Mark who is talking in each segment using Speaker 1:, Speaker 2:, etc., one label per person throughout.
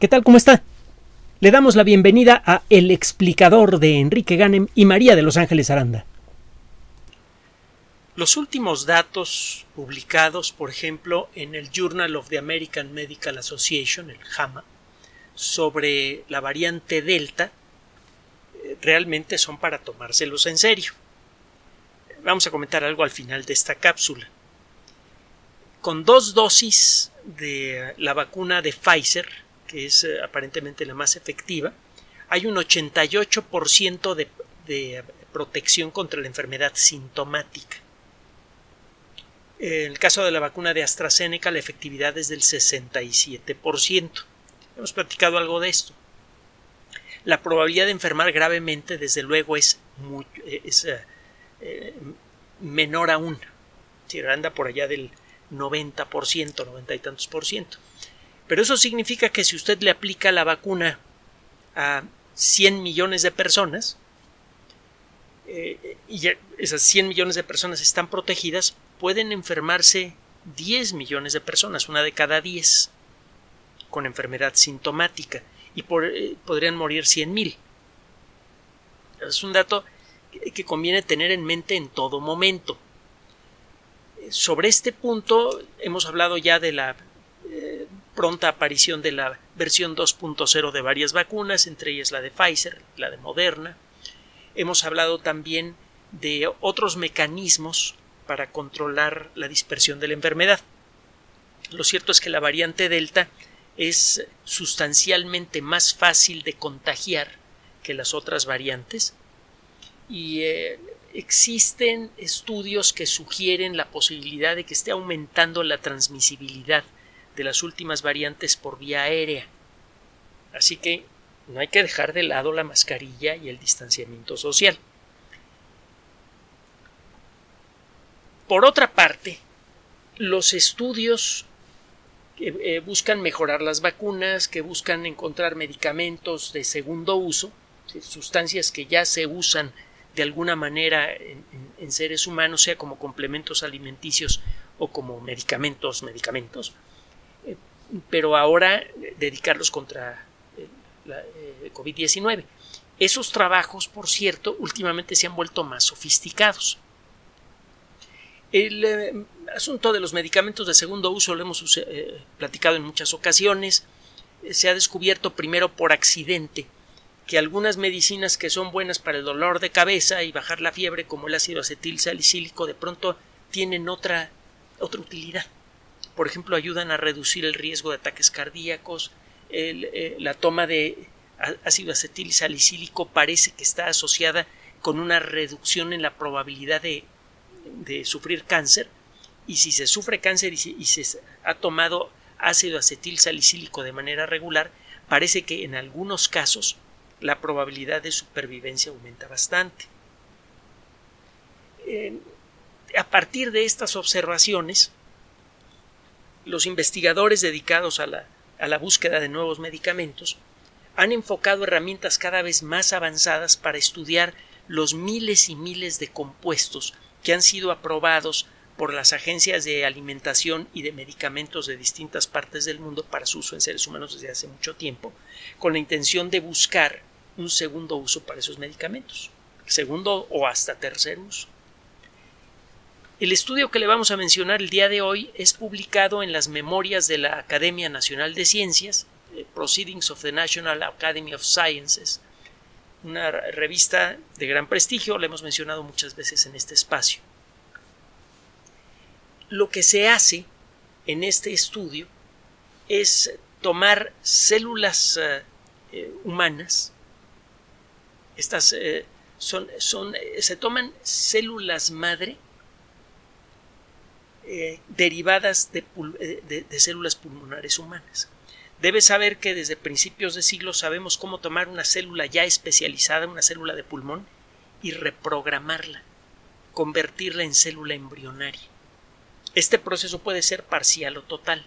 Speaker 1: ¿Qué tal? ¿Cómo está? Le damos la bienvenida a El explicador de Enrique Ganem y María de Los Ángeles Aranda.
Speaker 2: Los últimos datos publicados, por ejemplo, en el Journal of the American Medical Association, el JAMA, sobre la variante Delta, eh, realmente son para tomárselos en serio. Vamos a comentar algo al final de esta cápsula. Con dos dosis de la vacuna de Pfizer, que es eh, aparentemente la más efectiva, hay un 88% de, de protección contra la enfermedad sintomática. En el caso de la vacuna de AstraZeneca, la efectividad es del 67%. Hemos platicado algo de esto. La probabilidad de enfermar gravemente, desde luego, es, muy, es eh, eh, menor aún. Anda por allá del 90%, 90 y tantos por ciento. Pero eso significa que si usted le aplica la vacuna a 100 millones de personas, eh, y esas 100 millones de personas están protegidas, pueden enfermarse 10 millones de personas, una de cada 10, con enfermedad sintomática, y eh, podrían morir 100 mil. Es un dato que conviene tener en mente en todo momento. Sobre este punto hemos hablado ya de la pronta aparición de la versión 2.0 de varias vacunas, entre ellas la de Pfizer, la de Moderna. Hemos hablado también de otros mecanismos para controlar la dispersión de la enfermedad. Lo cierto es que la variante Delta es sustancialmente más fácil de contagiar que las otras variantes y eh, existen estudios que sugieren la posibilidad de que esté aumentando la transmisibilidad de las últimas variantes por vía aérea. Así que no hay que dejar de lado la mascarilla y el distanciamiento social. Por otra parte, los estudios que eh, buscan mejorar las vacunas, que buscan encontrar medicamentos de segundo uso, sustancias que ya se usan de alguna manera en, seres humanos, sea como complementos alimenticios o como medicamentos, medicamentos, pero ahora dedicarlos contra la eh, COVID-19. Esos trabajos, por cierto, últimamente se han vuelto más sofisticados. El eh, asunto de los medicamentos de segundo uso lo hemos eh, platicado en muchas ocasiones. Eh, se ha descubierto primero por accidente que algunas medicinas que son buenas para el dolor de cabeza y bajar la fiebre, como el ácido acetil salicílico, de pronto tienen otra, otra utilidad. Por ejemplo, ayudan a reducir el riesgo de ataques cardíacos. la toma de ácido acetil salicílico parece que está asociada con una reducción en la probabilidad de de sufrir cáncer y si se sufre cáncer y, se ha tomado ácido acetil salicílico de manera regular, parece que en algunos casos la probabilidad de supervivencia aumenta bastante. a partir de estas observaciones, los investigadores dedicados a la, a la búsqueda de nuevos medicamentos han enfocado herramientas cada vez más avanzadas para estudiar los miles y miles de compuestos que han sido aprobados por las agencias de alimentación y de medicamentos de distintas partes del mundo para su uso en seres humanos desde hace mucho tiempo, con la intención de buscar un segundo uso para esos medicamentos, segundo o hasta tercer uso. El estudio que le vamos a mencionar el día de hoy es publicado en las memorias de la Academia Nacional de Ciencias, eh, Proceedings of the National Academy of Sciences, una revista de gran prestigio, la hemos mencionado muchas veces en este espacio. Lo que se hace en este estudio es tomar células eh, eh, humanas, estas son, se toman células madre derivadas de, de células pulmonares humanas. Debe saber que desde principios de siglo sabemos cómo tomar una célula ya especializada, una célula de pulmón, y reprogramarla, convertirla en célula embrionaria. Este proceso puede ser parcial o total.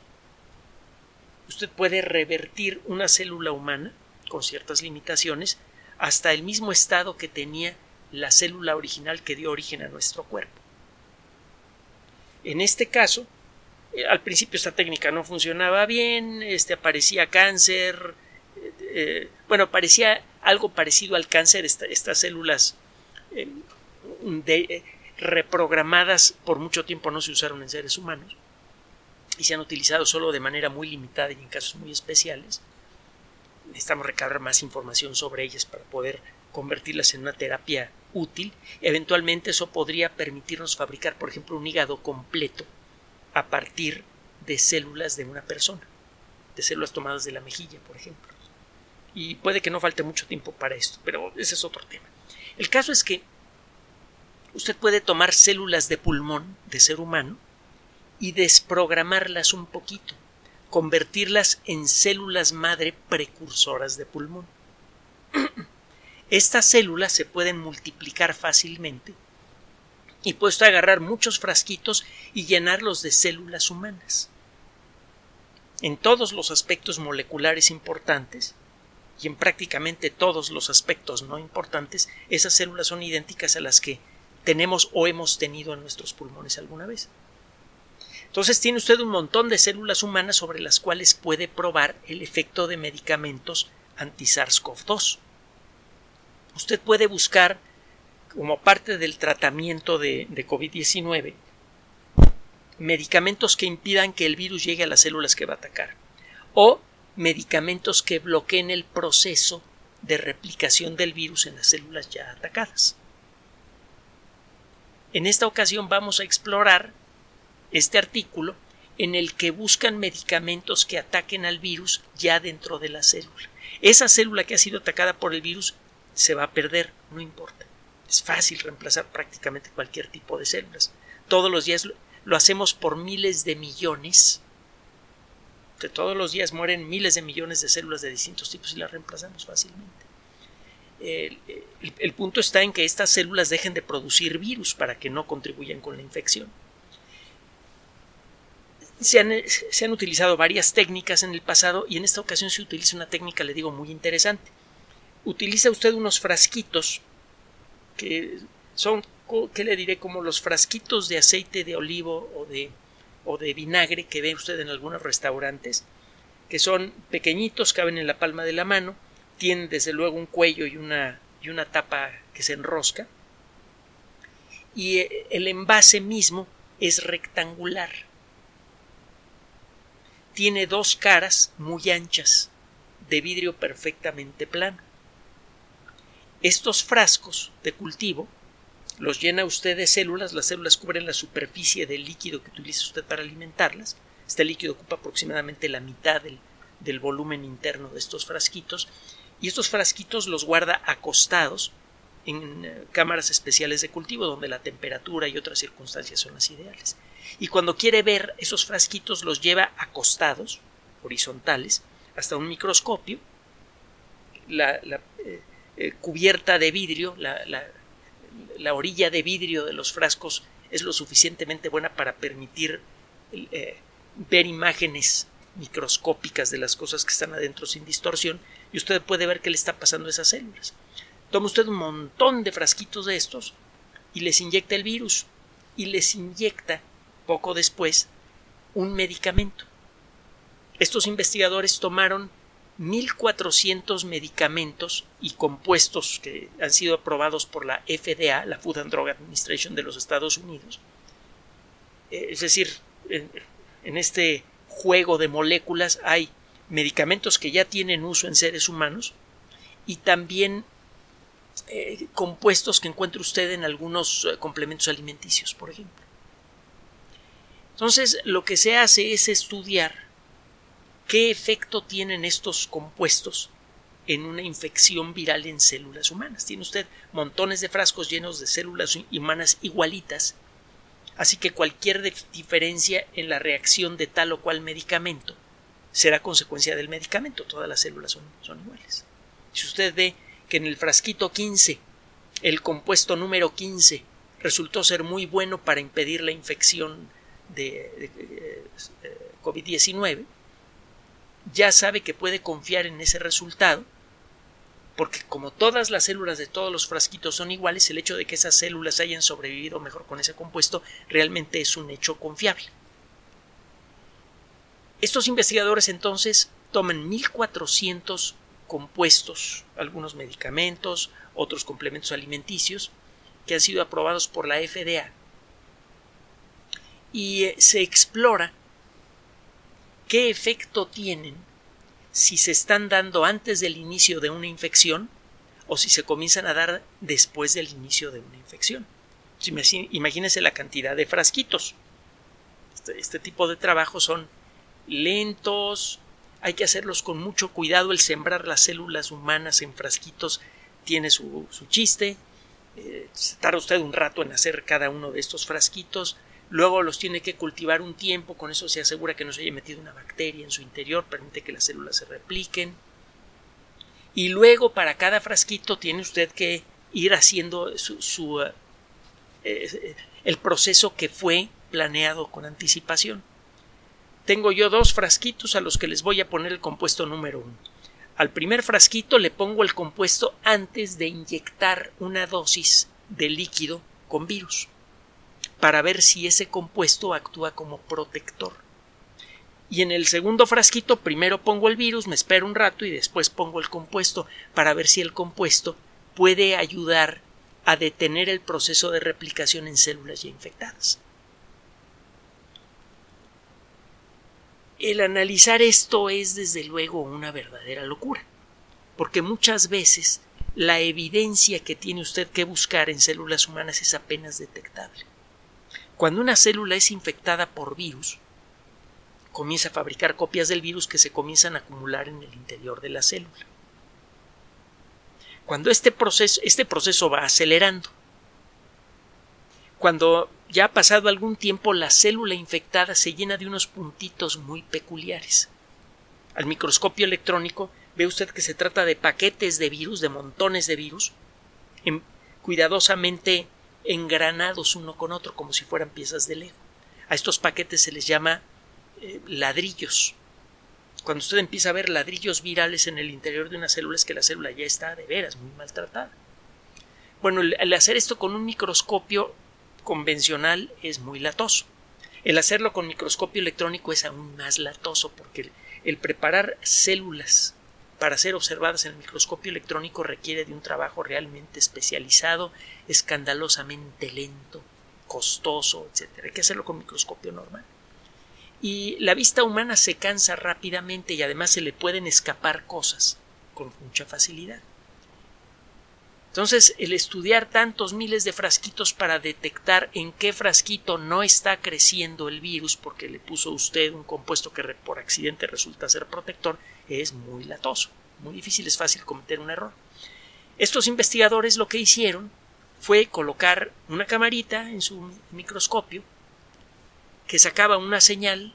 Speaker 2: Usted puede revertir una célula humana, con ciertas limitaciones, hasta el mismo estado que tenía la célula original que dio origen a nuestro cuerpo. En este caso, Eh, al principio esta técnica no funcionaba bien, este, aparecía cáncer, eh, eh, bueno, parecía algo parecido al cáncer, estas células reprogramadas por mucho tiempo no se usaron en seres humanos y se han utilizado solo de manera muy limitada y en casos muy especiales. Necesitamos recabar más información sobre ellas para poder convertirlas en una terapia útil. Eventualmente eso podría permitirnos fabricar, por ejemplo, un hígado completo a partir de células de una persona, de células tomadas de la mejilla, por ejemplo. Y puede que no falte mucho tiempo para esto, pero ese es otro tema. El caso es que usted puede tomar células de pulmón de ser humano y desprogramarlas un poquito, convertirlas en células madre precursoras de pulmón. Estas células se pueden multiplicar fácilmente y puesto agarrar muchos frasquitos y llenarlos de células humanas. En todos los aspectos moleculares importantes y en prácticamente todos los aspectos no importantes, esas células son idénticas a las que tenemos o hemos tenido en nuestros pulmones alguna vez. Entonces tiene usted un montón de células humanas sobre las cuales puede probar el efecto de medicamentos anti-SARS-CoV-2. Usted puede buscar como parte del tratamiento de, COVID-19 medicamentos que impidan que el virus llegue a las células que va a atacar o medicamentos que bloqueen el proceso de replicación del virus en las células ya atacadas. En esta ocasión vamos a explorar este artículo en el que buscan medicamentos que ataquen al virus ya dentro de la célula. Esa célula que ha sido atacada por el virus se va a perder, no importa. Es fácil reemplazar prácticamente cualquier tipo de células. Todos los días lo, hacemos por miles de millones. De todos los días mueren miles de millones de células de distintos tipos y las reemplazamos fácilmente. el, punto está en que estas células dejen de producir virus para que no contribuyan con la infección. Se han, se han, utilizado varias técnicas en el pasado y en esta ocasión se utiliza una técnica, le digo, muy interesante. Utiliza usted unos frasquitos que son, ¿qué le diré? Como los frasquitos de aceite de olivo o de, o de vinagre que ve usted en algunos restaurantes, que son pequeñitos, caben en la palma de la mano, tienen desde luego un cuello y una, y una tapa que se enrosca, y eh, el envase mismo es rectangular. Tiene dos caras muy anchas, de vidrio perfectamente plano. Estos frascos de cultivo los llena usted de células, las células cubren la superficie del líquido que utiliza usted para alimentarlas. Este líquido ocupa aproximadamente la mitad del, del volumen interno de estos frasquitos y estos frasquitos los guarda acostados en eh, cámaras especiales de cultivo donde la temperatura y otras circunstancias son las ideales. Y cuando quiere ver esos frasquitos los lleva acostados, horizontales, hasta un microscopio. La, eh, eh, cubierta de vidrio, la, la, orilla de vidrio de los frascos es lo suficientemente buena para permitir eh, ver imágenes microscópicas de las cosas que están adentro sin distorsión y usted puede ver qué le está pasando a esas células. Toma usted un montón de frasquitos de estos y les inyecta el virus y les inyecta poco después un medicamento. Estos investigadores tomaron 1.400 medicamentos y compuestos que han sido aprobados por la FDA, la Food and Drug Administration de los Estados Unidos. Eh, es decir, en, este juego de moléculas hay medicamentos que ya tienen uso en seres humanos y también eh, compuestos que encuentre usted en algunos eh, complementos alimenticios, por ejemplo. Entonces, lo que se hace es estudiar ¿Qué efecto tienen estos compuestos en una infección viral en células humanas? Tiene usted montones de frascos llenos de células humanas igualitas, así que cualquier diferencia en la reacción de tal o cual medicamento será consecuencia del medicamento. Todas las células son, son iguales. Si usted ve que en el frasquito 15 el compuesto número 15 resultó ser muy bueno para impedir la infección de, de eh, COVID-19, ya sabe que puede confiar en ese resultado, porque como todas las células de todos los frasquitos son iguales, el hecho de que esas células hayan sobrevivido mejor con ese compuesto realmente es un hecho confiable. Estos investigadores entonces toman 1400 compuestos, algunos medicamentos, otros complementos alimenticios, que han sido aprobados por la FDA. Y eh, se explora qué efecto tienen si se están dando antes del inicio de una infección o si se comienzan a dar después del inicio de una infección. Imagínense la cantidad de frasquitos. Este, este, tipo de trabajos son lentos, hay que hacerlos con mucho cuidado. El sembrar las células humanas en frasquitos tiene su, chiste. Eh, tarda usted un rato en hacer cada uno de estos frasquitos. Luego los tiene que cultivar un tiempo, con eso se asegura que no se haya metido una bacteria en su interior, permite que las células se repliquen. Y luego para cada frasquito tiene usted que ir haciendo su, eh, eh, el proceso que fue planeado con anticipación. Tengo yo dos frasquitos a los que les voy a poner el compuesto número uno. Al primer frasquito le pongo el compuesto antes de inyectar una dosis de líquido con virus para ver si ese compuesto actúa como protector. Y en el segundo frasquito primero pongo el virus, me espero un rato y después pongo el compuesto para ver si el compuesto puede ayudar a detener el proceso de replicación en células ya infectadas. El analizar esto es desde luego una verdadera locura, porque muchas veces la evidencia que tiene usted que buscar en células humanas es apenas detectable. Cuando una célula es infectada por virus, comienza a fabricar copias del virus que se comienzan a acumular en el interior de la célula. Cuando este proceso, este proceso va acelerando, cuando ya ha pasado algún tiempo la célula infectada se llena de unos puntitos muy peculiares. Al microscopio electrónico ve usted que se trata de paquetes de virus, de montones de virus, cuidadosamente engranados uno con otro como si fueran piezas de Lego. A estos paquetes se les llama eh, ladrillos. Cuando usted empieza a ver ladrillos virales en el interior de una célula es que la célula ya está de veras muy maltratada. Bueno, el, hacer esto con un microscopio convencional es muy latoso. El hacerlo con microscopio electrónico es aún más latoso porque el preparar células para ser observadas en el microscopio electrónico requiere de un trabajo realmente especializado, escandalosamente lento, costoso, etc. Hay que hacerlo con microscopio normal. Y la vista humana se cansa rápidamente y además se le pueden escapar cosas con mucha facilidad. Entonces, el estudiar tantos miles de frasquitos para detectar en qué frasquito no está creciendo el virus porque le puso usted un compuesto que por accidente resulta ser protector es muy latoso. Muy difícil, es fácil cometer un error. Estos investigadores lo que hicieron fue colocar una camarita en su microscopio que sacaba una señal,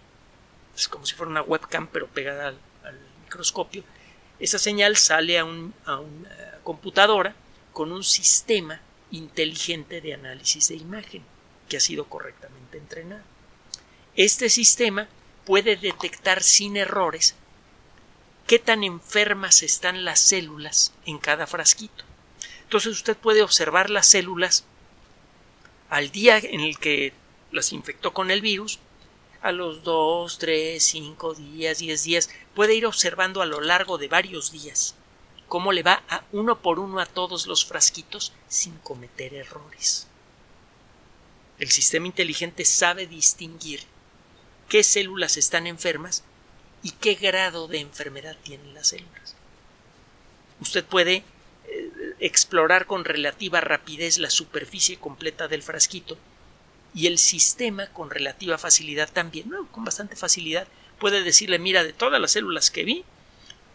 Speaker 2: es como si fuera una webcam pero pegada al, microscopio. Esa señal sale a, una computadora con un sistema inteligente de análisis de imagen que ha sido correctamente entrenado. Este sistema puede detectar sin errores qué tan enfermas están las células en cada frasquito. Entonces usted puede observar las células al día en el que las infectó con el virus, a los 2, 3, 5 días, 10 días, puede ir observando a lo largo de varios días cómo le va a uno por uno a todos los frasquitos sin cometer errores. El sistema inteligente sabe distinguir qué células están enfermas y qué grado de enfermedad tienen las células. Usted puede eh, explorar con relativa rapidez la superficie completa del frasquito y el sistema con relativa facilidad también, con bastante facilidad, puede decirle, mira, de todas las células que vi,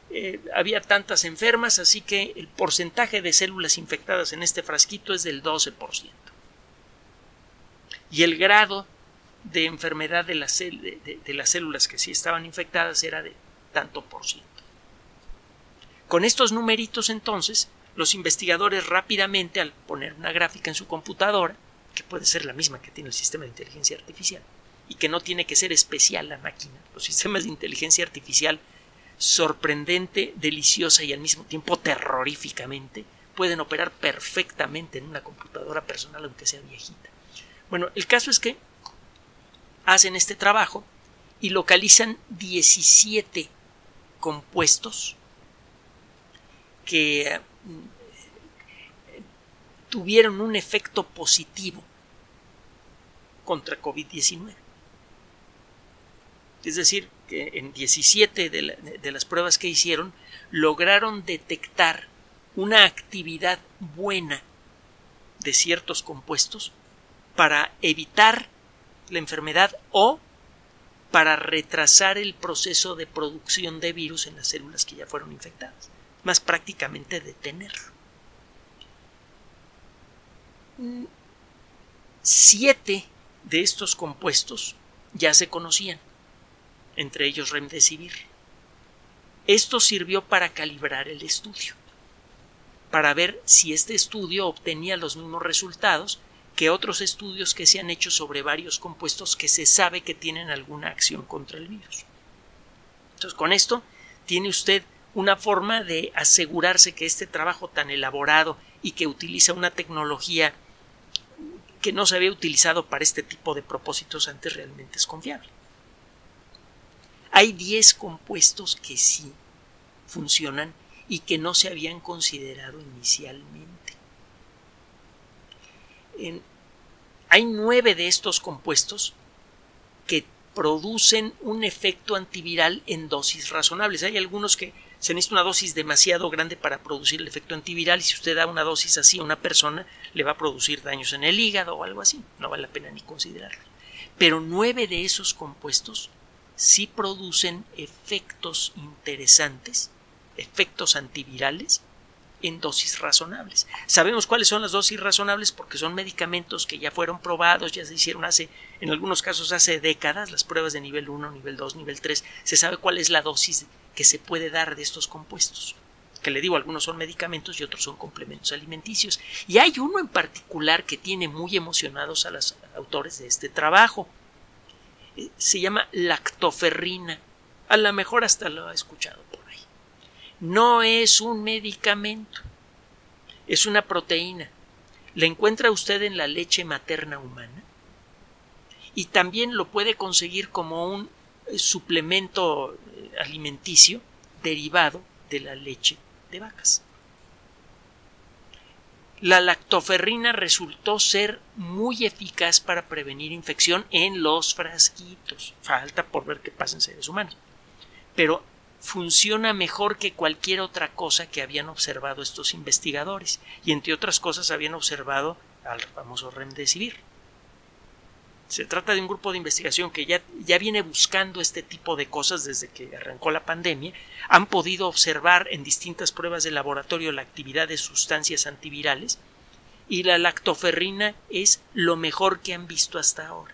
Speaker 2: eh, había tantas enfermas, así que el porcentaje de células infectadas en este frasquito es del 12%. Y el grado de enfermedad de de, las células que sí estaban infectadas era de tanto por ciento. Con estos numeritos entonces, los investigadores rápidamente, al poner una gráfica en su computadora, que puede ser la misma que tiene el sistema de inteligencia artificial, y que no tiene que ser especial la máquina, los sistemas de inteligencia artificial sorprendente, deliciosa y al mismo tiempo terroríficamente, pueden operar perfectamente en una computadora personal aunque sea viejita. Bueno, el caso es que hacen este trabajo y localizan 17 compuestos que mm, tuvieron un efecto positivo contra COVID-19. Es decir, en 17 de, de, las pruebas que hicieron lograron detectar una actividad buena de ciertos compuestos para evitar la enfermedad o para retrasar el proceso de producción de virus en las células que ya fueron infectadas, más prácticamente detenerlo. Siete de estos compuestos ya se conocían, entre ellos remdesivir. Esto sirvió para calibrar el estudio, para ver si este estudio obtenía los mismos resultados que otros estudios que se han hecho sobre varios compuestos que se sabe que tienen alguna acción contra el virus. Entonces, con esto tiene usted una forma de asegurarse que este trabajo tan elaborado y que utiliza una tecnología que no se había utilizado para este tipo de propósitos antes realmente es confiable. Hay 10 compuestos que sí funcionan y que no se habían considerado inicialmente hay nueve de estos compuestos que producen un efecto antiviral en dosis razonables. Hay algunos que se necesita una dosis demasiado grande para producir el efecto antiviral y si usted da una dosis así a una persona le va a producir daños en el hígado o algo así. No vale la pena ni considerarlo. Pero nueve de esos compuestos sí producen efectos interesantes, efectos antivirales en dosis razonables. Sabemos cuáles son las dosis razonables porque son medicamentos que ya fueron probados, ya se hicieron hace, en algunos casos hace décadas, las pruebas de nivel 1, nivel 2, nivel 3, se sabe cuál es la dosis que se puede dar de estos compuestos. Que le digo, algunos son medicamentos y otros son complementos alimenticios. Y hay uno en particular que tiene muy emocionados a los autores de este trabajo. Se llama lactoferrina. A lo mejor hasta lo ha escuchado no es un medicamento, es una proteína. La encuentra usted en la leche materna humana y también lo puede conseguir como un eh, suplemento eh, alimenticio derivado de la leche de vacas. La lactoferrina resultó ser muy eficaz para prevenir infección en los frasquitos. Falta por ver qué pasa en seres humanos. Pero funciona mejor que cualquier otra cosa que habían observado estos investigadores y entre otras cosas habían observado al famoso remdesivir. Se trata de un grupo de investigación que ya, ya viene buscando este tipo de cosas desde que arrancó la pandemia. Han podido observar en distintas pruebas de laboratorio la actividad de sustancias antivirales y la lactoferrina es lo mejor que han visto hasta ahora.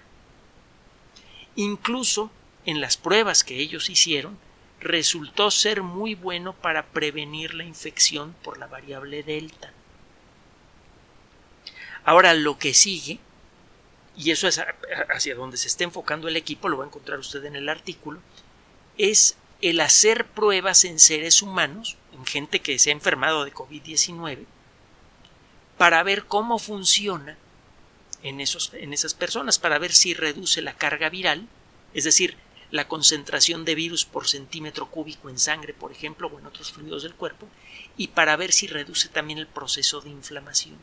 Speaker 2: Incluso en las pruebas que ellos hicieron, resultó ser muy bueno para prevenir la infección por la variable delta. Ahora lo que sigue, y eso es hacia donde se está enfocando el equipo, lo va a encontrar usted en el artículo, es el hacer pruebas en seres humanos, en gente que se ha enfermado de COVID-19, para ver cómo funciona en, esos, en esas personas, para ver si reduce la carga viral, es decir, la concentración de virus por centímetro cúbico en sangre, por ejemplo, o en otros fluidos del cuerpo, y para ver si reduce también el proceso de inflamación.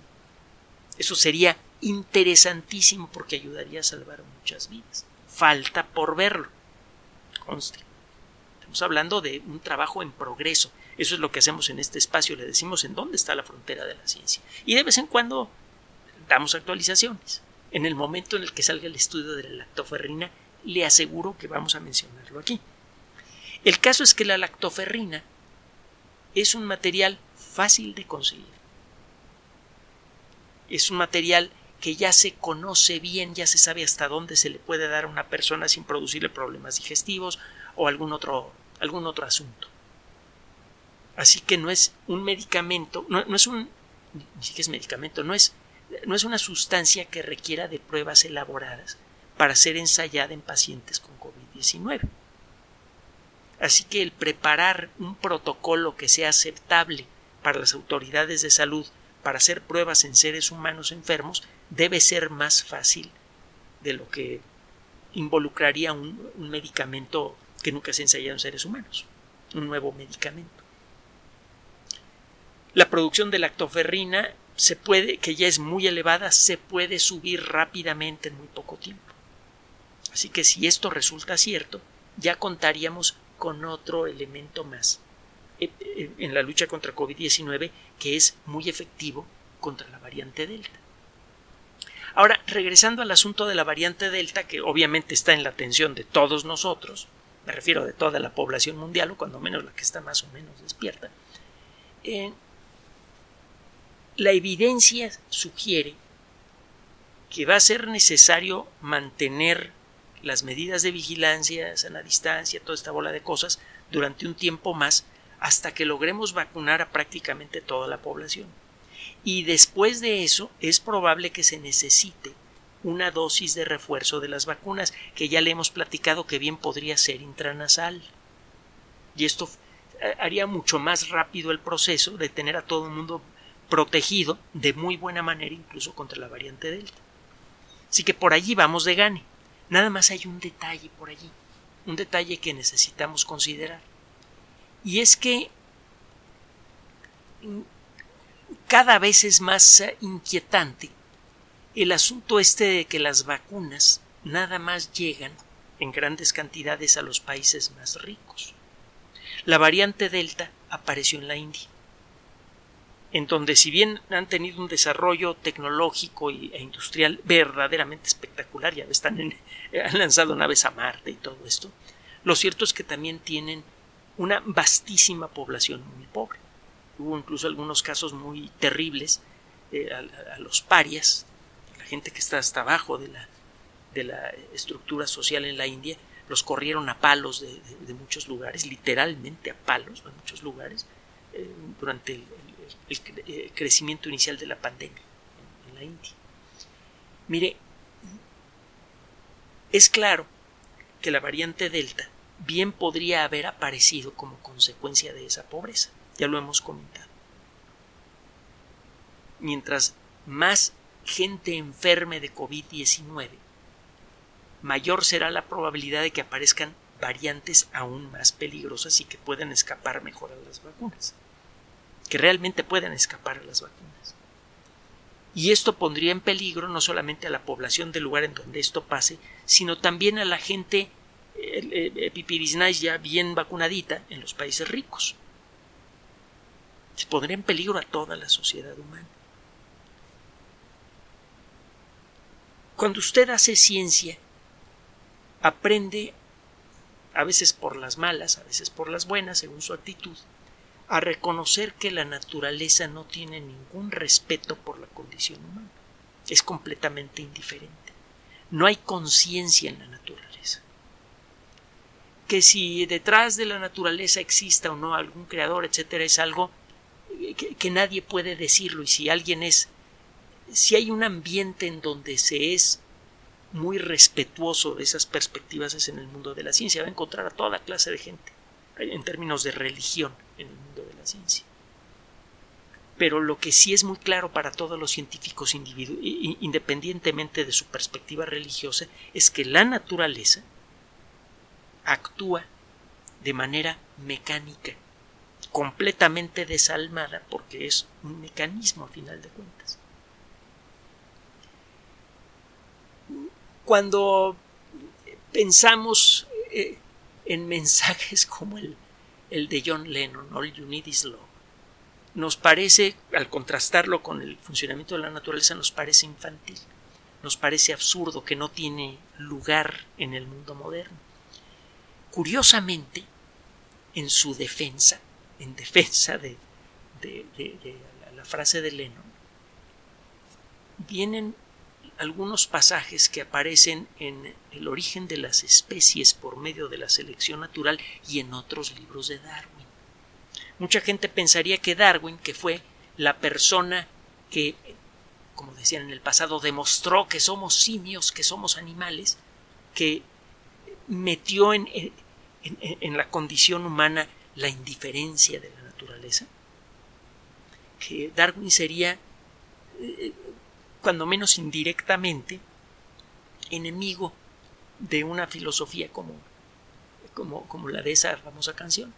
Speaker 2: Eso sería interesantísimo porque ayudaría a salvar muchas vidas. Falta por verlo. Conste. Estamos hablando de un trabajo en progreso. Eso es lo que hacemos en este espacio. Le decimos en dónde está la frontera de la ciencia. Y de vez en cuando damos actualizaciones. En el momento en el que salga el estudio de la lactoferrina, le aseguro que vamos a mencionarlo aquí. El caso es que la lactoferrina es un material fácil de conseguir. Es un material que ya se conoce bien, ya se sabe hasta dónde se le puede dar a una persona sin producirle problemas digestivos o algún otro, algún otro asunto. Así que no es un medicamento, no, es un, ni siquiera es medicamento, no es, no es una sustancia que requiera de pruebas elaboradas, para ser ensayada en pacientes con COVID-19. Así que el preparar un protocolo que sea aceptable para las autoridades de salud para hacer pruebas en seres humanos enfermos debe ser más fácil de lo que involucraría un, medicamento que nunca se ha ensayado en seres humanos, un nuevo medicamento. La producción de lactoferrina se puede, que ya es muy elevada, se puede subir rápidamente en muy poco tiempo. Así que si esto resulta cierto, ya contaríamos con otro elemento más en la lucha contra COVID-19 que es muy efectivo contra la variante Delta. Ahora, regresando al asunto de la variante Delta, que obviamente está en la atención de todos nosotros, me refiero de toda la población mundial, o cuando menos la que está más o menos despierta, eh, la evidencia sugiere que va a ser necesario mantener las medidas de vigilancia, sana distancia, toda esta bola de cosas durante un tiempo más hasta que logremos vacunar a prácticamente toda la población. Y después de eso es probable que se necesite una dosis de refuerzo de las vacunas, que ya le hemos platicado que bien podría ser intranasal. Y esto eh, haría mucho más rápido el proceso de tener a todo el mundo protegido de muy buena manera incluso contra la variante Delta. Así que por allí vamos de gane. Nada más hay un detalle por allí, un detalle que necesitamos considerar. Y es que cada vez es más inquietante el asunto este de que las vacunas nada más llegan en grandes cantidades a los países más ricos. La variante Delta apareció en la India en donde si bien han tenido un desarrollo tecnológico e industrial verdaderamente espectacular, ya están han lanzado naves a Marte y todo esto, lo cierto es que también tienen una vastísima población muy pobre. Hubo incluso algunos casos muy terribles eh, a, los parias, la gente que está hasta abajo de la, de la estructura social en la India, los corrieron a palos de, muchos lugares, literalmente a palos de muchos lugares, eh, durante el, eh, crecimiento inicial de la pandemia en la India. Mire, es claro que la variante Delta bien podría haber aparecido como consecuencia de esa pobreza, ya lo hemos comentado. Mientras más gente enferme de COVID-19, mayor será la probabilidad de que aparezcan variantes aún más peligrosas y que puedan escapar mejor a las vacunas que realmente puedan escapar a las vacunas. Y esto pondría en peligro no solamente a la población del lugar en donde esto pase, sino también a la gente eh ya bien vacunadita en los países ricos. Se pondría en peligro a toda la sociedad humana. Cuando usted hace ciencia, aprende a veces por las malas, a veces por las buenas, según su actitud, a reconocer que la naturaleza no tiene ningún respeto por la condición humana. Es completamente indiferente. No hay conciencia en la naturaleza. Que si detrás de la naturaleza exista o no algún creador, etcétera, es algo que, que nadie puede decirlo. Y si alguien es, si hay un ambiente en donde se es muy respetuoso de esas perspectivas es en el mundo de la ciencia. Va a encontrar a toda clase de gente en términos de religión en el mundo de la ciencia. Pero lo que sí es muy claro para todos los científicos independientemente de su perspectiva religiosa es que la naturaleza actúa de manera mecánica, completamente desalmada porque es un mecanismo a final de cuentas. Cuando pensamos eh, en mensajes como el, el de John Lennon, All You Need Is Love, nos parece, al contrastarlo con el funcionamiento de la naturaleza, nos parece infantil, nos parece absurdo, que no tiene lugar en el mundo moderno. Curiosamente, en su defensa, en defensa de, la frase de Lennon, vienen algunos pasajes que aparecen en El origen de las especies por medio de la selección natural y en otros libros de Darwin. Mucha gente pensaría que Darwin, que fue la persona que, como decían en el pasado, demostró que somos simios, que somos animales, que metió en, en, la condición humana la indiferencia de la naturaleza, que Darwin sería eh, cuando menos indirectamente, enemigo de una filosofía como, como, como la de esa famosa canción.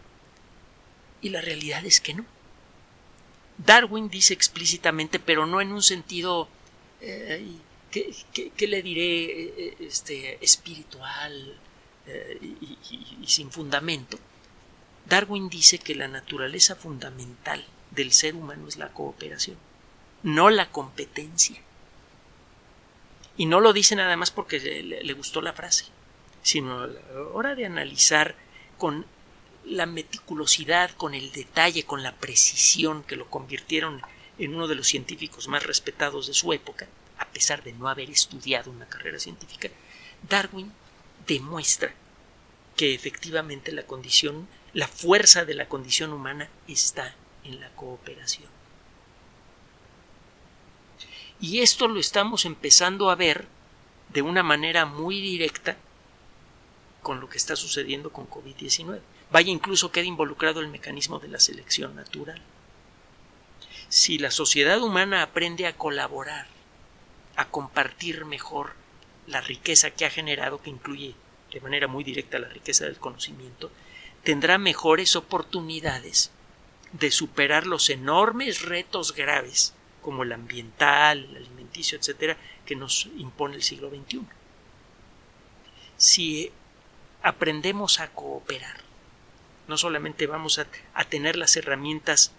Speaker 2: Y la realidad es que no. Darwin dice explícitamente, pero no en un sentido, eh, que, le diré, eh, este, espiritual eh, y, sin fundamento. Darwin dice que la naturaleza fundamental del ser humano es la cooperación, no la competencia. Y no lo dice nada más porque le, gustó la frase, sino a la hora de analizar con la meticulosidad, con el detalle, con la precisión que lo convirtieron en uno de los científicos más respetados de su época, a pesar de no haber estudiado una carrera científica, Darwin demuestra que efectivamente la condición, la fuerza de la condición humana está en la cooperación. Y esto lo estamos empezando a ver de una manera muy directa con lo que está sucediendo con COVID-19. Vaya incluso queda involucrado el mecanismo de la selección natural. Si la sociedad humana aprende a colaborar, a compartir mejor la riqueza que ha generado, que incluye de manera muy directa la riqueza del conocimiento, tendrá mejores oportunidades de superar los enormes retos graves como el ambiental, el alimenticio, etcétera, que nos impone el siglo XXI. Si aprendemos a cooperar, no solamente vamos a, tener las herramientas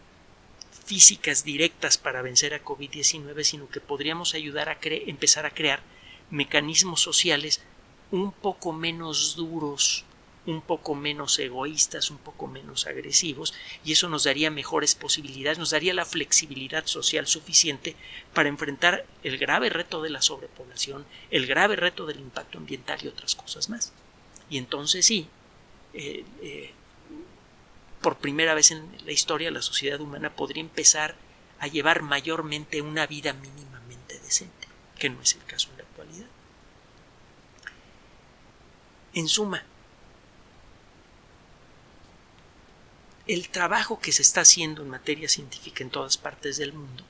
Speaker 2: físicas directas para vencer a COVID-19, sino que podríamos ayudar a empezar a crear mecanismos sociales un poco menos duros, un poco menos egoístas, un poco menos agresivos, y eso nos daría mejores posibilidades, nos daría la flexibilidad social suficiente para enfrentar el grave reto de la sobrepoblación, el grave reto del impacto ambiental y otras cosas más. Y entonces sí, eh, eh, por primera vez en la historia la sociedad humana podría empezar a llevar mayormente una vida mínimamente decente, que no es el caso actualidad. En suma, el trabajo que se está haciendo en materia científica en todas partes del mundo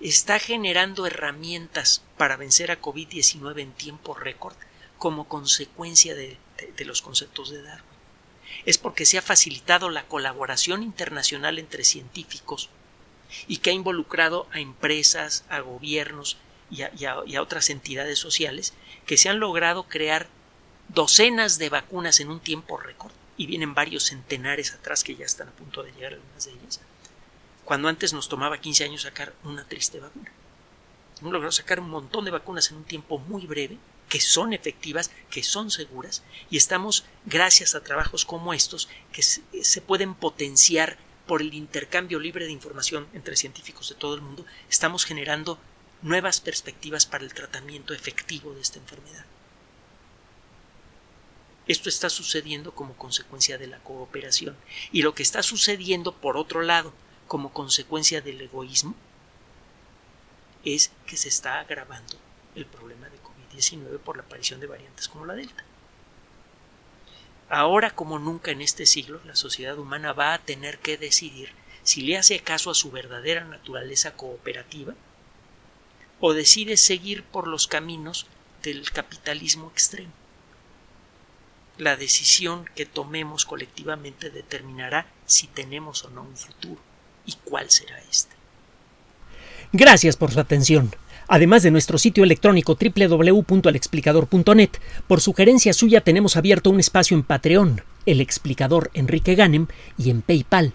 Speaker 2: está generando herramientas para vencer a COVID-19 en tiempo récord como consecuencia de, los conceptos de Darwin. Es porque se ha facilitado la colaboración internacional entre científicos y que ha involucrado a empresas, a gobiernos y a otras entidades sociales que se han logrado crear docenas de vacunas en un tiempo récord y vienen varios centenares atrás que ya están a punto de llegar algunas de ellas, cuando antes nos tomaba 15 años sacar una triste vacuna. Hemos logrado sacar un montón de vacunas en un tiempo muy breve, que son efectivas, que son seguras, y estamos, gracias a trabajos como estos, que se pueden potenciar por el intercambio libre de información entre científicos de todo el mundo, estamos generando nuevas perspectivas para el tratamiento efectivo de esta enfermedad. Esto está sucediendo como consecuencia de la cooperación. Y lo que está sucediendo, por otro lado, como consecuencia del egoísmo, es que se está agravando el problema de COVID-19 por la aparición de variantes como la Delta. Ahora como nunca en este siglo, la sociedad humana va a tener que decidir si le hace caso a su verdadera naturaleza cooperativa o decide seguir por los caminos del capitalismo extremo la decisión que tomemos colectivamente determinará si tenemos o no un futuro y cuál será este.
Speaker 1: Gracias por su atención. Además de nuestro sitio electrónico www.alexplicador.net, por sugerencia suya tenemos abierto un espacio en Patreon, el explicador Enrique Ganem, y en PayPal,